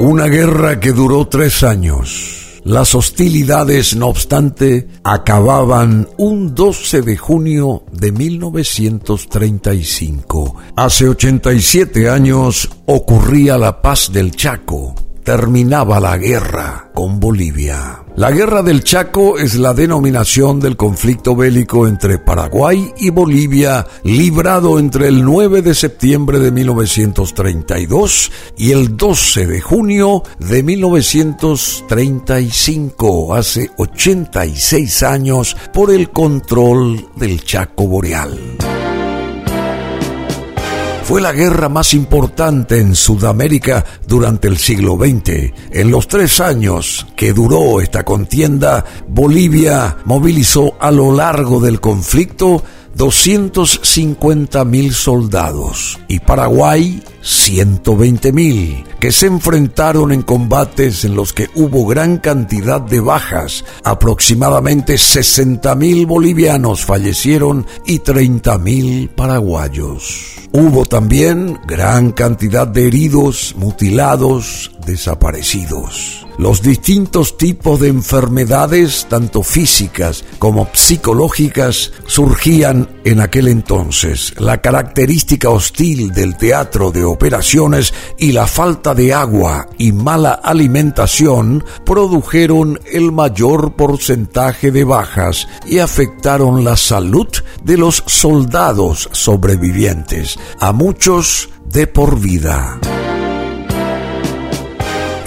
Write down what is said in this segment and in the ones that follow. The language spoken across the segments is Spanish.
Una guerra que duró tres años. Las hostilidades, no obstante, acababan un 12 de junio de 1935. Hace 87 años ocurría la paz del Chaco. Terminaba la guerra con Bolivia. La Guerra del Chaco es la denominación del conflicto bélico entre Paraguay y Bolivia, librado entre el 9 de septiembre de 1932 y el 12 de junio de 1935, hace 86 años, por el control del Chaco Boreal fue la guerra más importante en Sudamérica durante el siglo XX. En los tres años que duró esta contienda, Bolivia movilizó a lo largo del conflicto 250 mil soldados y Paraguay 120 mil, que se enfrentaron en combates en los que hubo gran cantidad de bajas. Aproximadamente 60 mil bolivianos fallecieron y 30 mil paraguayos. Hubo también gran cantidad de heridos, mutilados, desaparecidos. Los distintos tipos de enfermedades, tanto físicas como psicológicas, surgían en aquel entonces. La característica hostil del teatro de operaciones y la falta de agua y mala alimentación produjeron el mayor porcentaje de bajas y afectaron la salud de los soldados sobrevivientes, a muchos de por vida.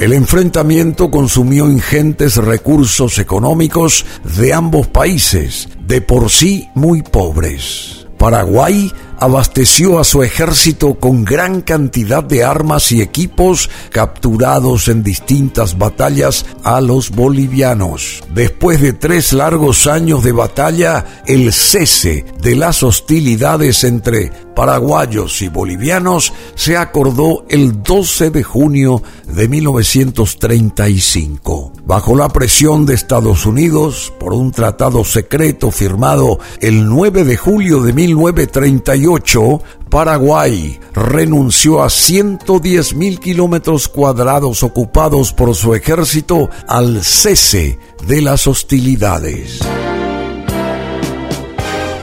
El enfrentamiento consumió ingentes recursos económicos de ambos países, de por sí muy pobres. Paraguay abasteció a su ejército con gran cantidad de armas y equipos capturados en distintas batallas a los bolivianos. Después de tres largos años de batalla, el cese de las hostilidades entre paraguayos y bolivianos se acordó el 12 de junio de 1935. Bajo la presión de Estados Unidos por un tratado secreto firmado el 9 de julio de 1938, Paraguay renunció a 110 mil kilómetros cuadrados ocupados por su ejército al cese de las hostilidades.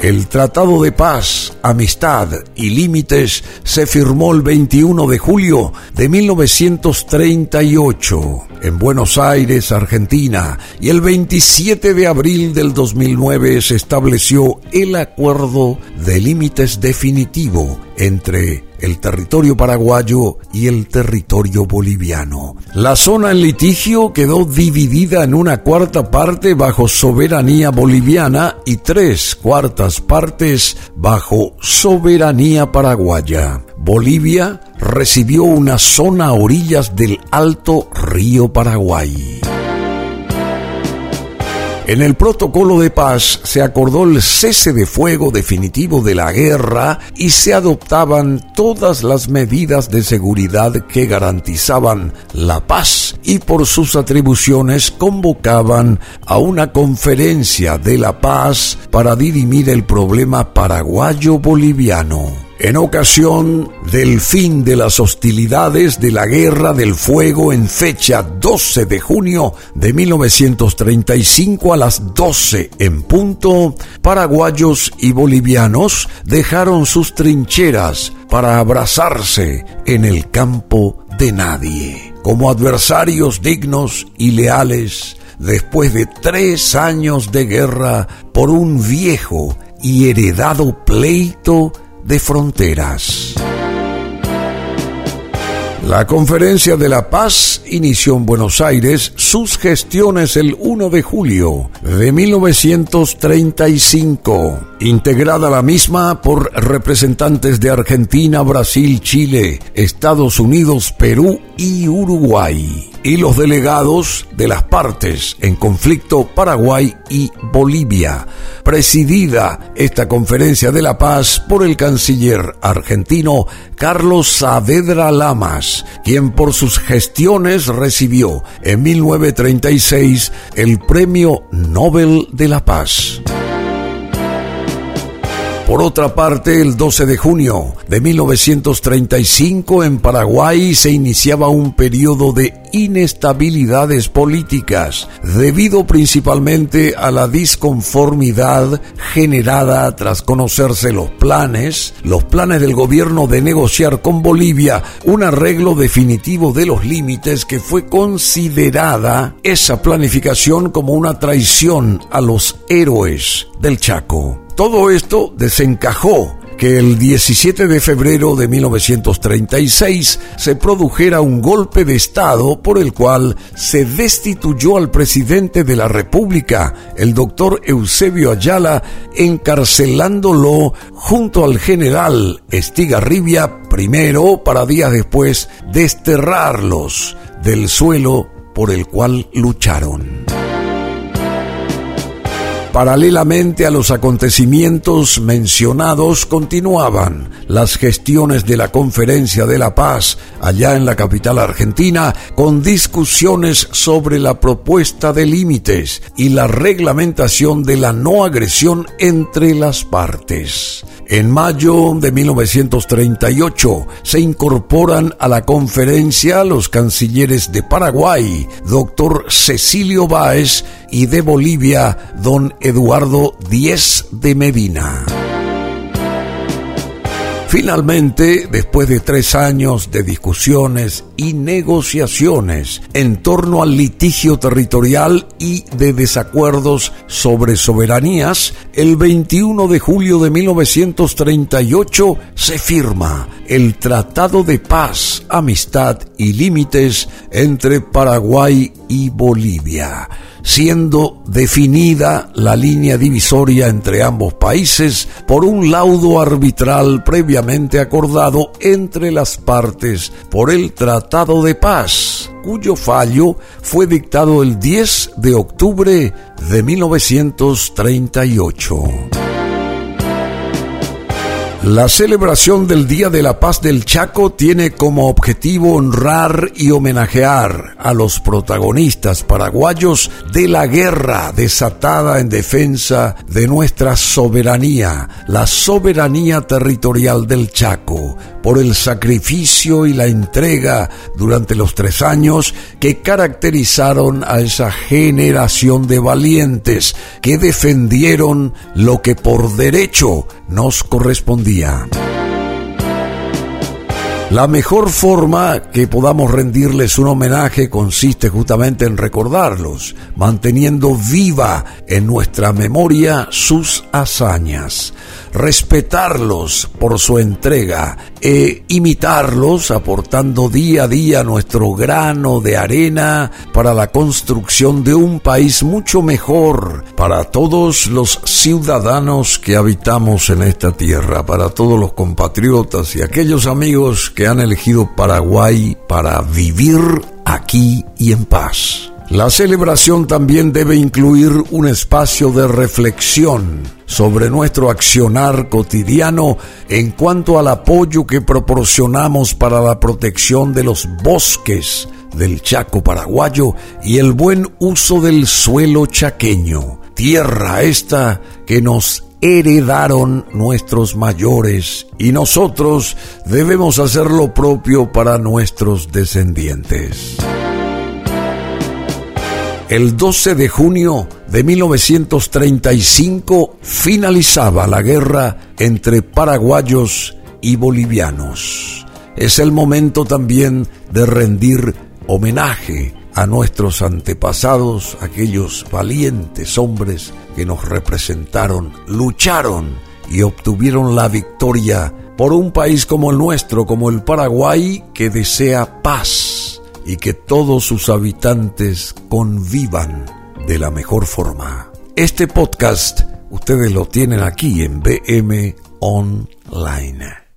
El Tratado de Paz, Amistad y Límites se firmó el 21 de julio de 1938 en Buenos Aires, Argentina, y el 27 de abril del 2009 se estableció el Acuerdo de Límites Definitivo entre el territorio paraguayo y el territorio boliviano. La zona en litigio quedó dividida en una cuarta parte bajo soberanía boliviana y tres cuartas partes bajo soberanía paraguaya. Bolivia recibió una zona a orillas del Alto Río Paraguay. En el protocolo de paz se acordó el cese de fuego definitivo de la guerra y se adoptaban todas las medidas de seguridad que garantizaban la paz y por sus atribuciones convocaban a una conferencia de la paz para dirimir el problema paraguayo-boliviano en ocasión del fin de las hostilidades de la Guerra del Fuego en fecha 12 de junio de 1935 a las 12 en punto, paraguayos y bolivianos dejaron sus trincheras para abrazarse en el campo de nadie, como adversarios dignos y leales después de tres años de guerra por un viejo y heredado pleito de fronteras. La Conferencia de la Paz inició en Buenos Aires sus gestiones el 1 de julio de 1935, integrada la misma por representantes de Argentina, Brasil, Chile, Estados Unidos, Perú y Uruguay y los delegados de las partes en conflicto Paraguay y Bolivia, presidida esta conferencia de la paz por el canciller argentino Carlos Saavedra Lamas, quien por sus gestiones recibió en 1936 el Premio Nobel de la Paz. Por otra parte, el 12 de junio de 1935 en Paraguay se iniciaba un periodo de inestabilidades políticas, debido principalmente a la disconformidad generada tras conocerse los planes, los planes del gobierno de negociar con Bolivia un arreglo definitivo de los límites que fue considerada esa planificación como una traición a los héroes del Chaco. Todo esto desencajó que el 17 de febrero de 1936 se produjera un golpe de Estado por el cual se destituyó al presidente de la República, el doctor Eusebio Ayala, encarcelándolo junto al general Estigarribia primero para días después desterrarlos del suelo por el cual lucharon. Paralelamente a los acontecimientos mencionados continuaban las gestiones de la Conferencia de la Paz allá en la capital argentina con discusiones sobre la propuesta de límites y la reglamentación de la no agresión entre las partes. En mayo de 1938 se incorporan a la conferencia los cancilleres de Paraguay, doctor Cecilio Báez, y de Bolivia, don Eduardo Díez de Medina. Finalmente, después de tres años de discusiones y negociaciones en torno al litigio territorial y de desacuerdos sobre soberanías, el 21 de julio de 1938 se firma el Tratado de Paz, Amistad y Límites entre Paraguay y Bolivia siendo definida la línea divisoria entre ambos países por un laudo arbitral previamente acordado entre las partes por el Tratado de Paz, cuyo fallo fue dictado el 10 de octubre de 1938. La celebración del Día de la Paz del Chaco tiene como objetivo honrar y homenajear a los protagonistas paraguayos de la guerra desatada en defensa de nuestra soberanía, la soberanía territorial del Chaco, por el sacrificio y la entrega durante los tres años que caracterizaron a esa generación de valientes que defendieron lo que por derecho nos correspondía. La mejor forma que podamos rendirles un homenaje consiste justamente en recordarlos, manteniendo viva en nuestra memoria sus hazañas, respetarlos por su entrega e imitarlos aportando día a día nuestro grano de arena para la construcción de un país mucho mejor para todos los ciudadanos que habitamos en esta tierra, para todos los compatriotas y aquellos amigos que han elegido Paraguay para vivir aquí y en paz. La celebración también debe incluir un espacio de reflexión sobre nuestro accionar cotidiano en cuanto al apoyo que proporcionamos para la protección de los bosques del Chaco paraguayo y el buen uso del suelo chaqueño, tierra esta que nos heredaron nuestros mayores y nosotros debemos hacer lo propio para nuestros descendientes. El 12 de junio de 1935 finalizaba la guerra entre paraguayos y bolivianos. Es el momento también de rendir homenaje a nuestros antepasados, aquellos valientes hombres que nos representaron, lucharon y obtuvieron la victoria por un país como el nuestro, como el Paraguay, que desea paz y que todos sus habitantes convivan de la mejor forma. Este podcast ustedes lo tienen aquí en BM Online.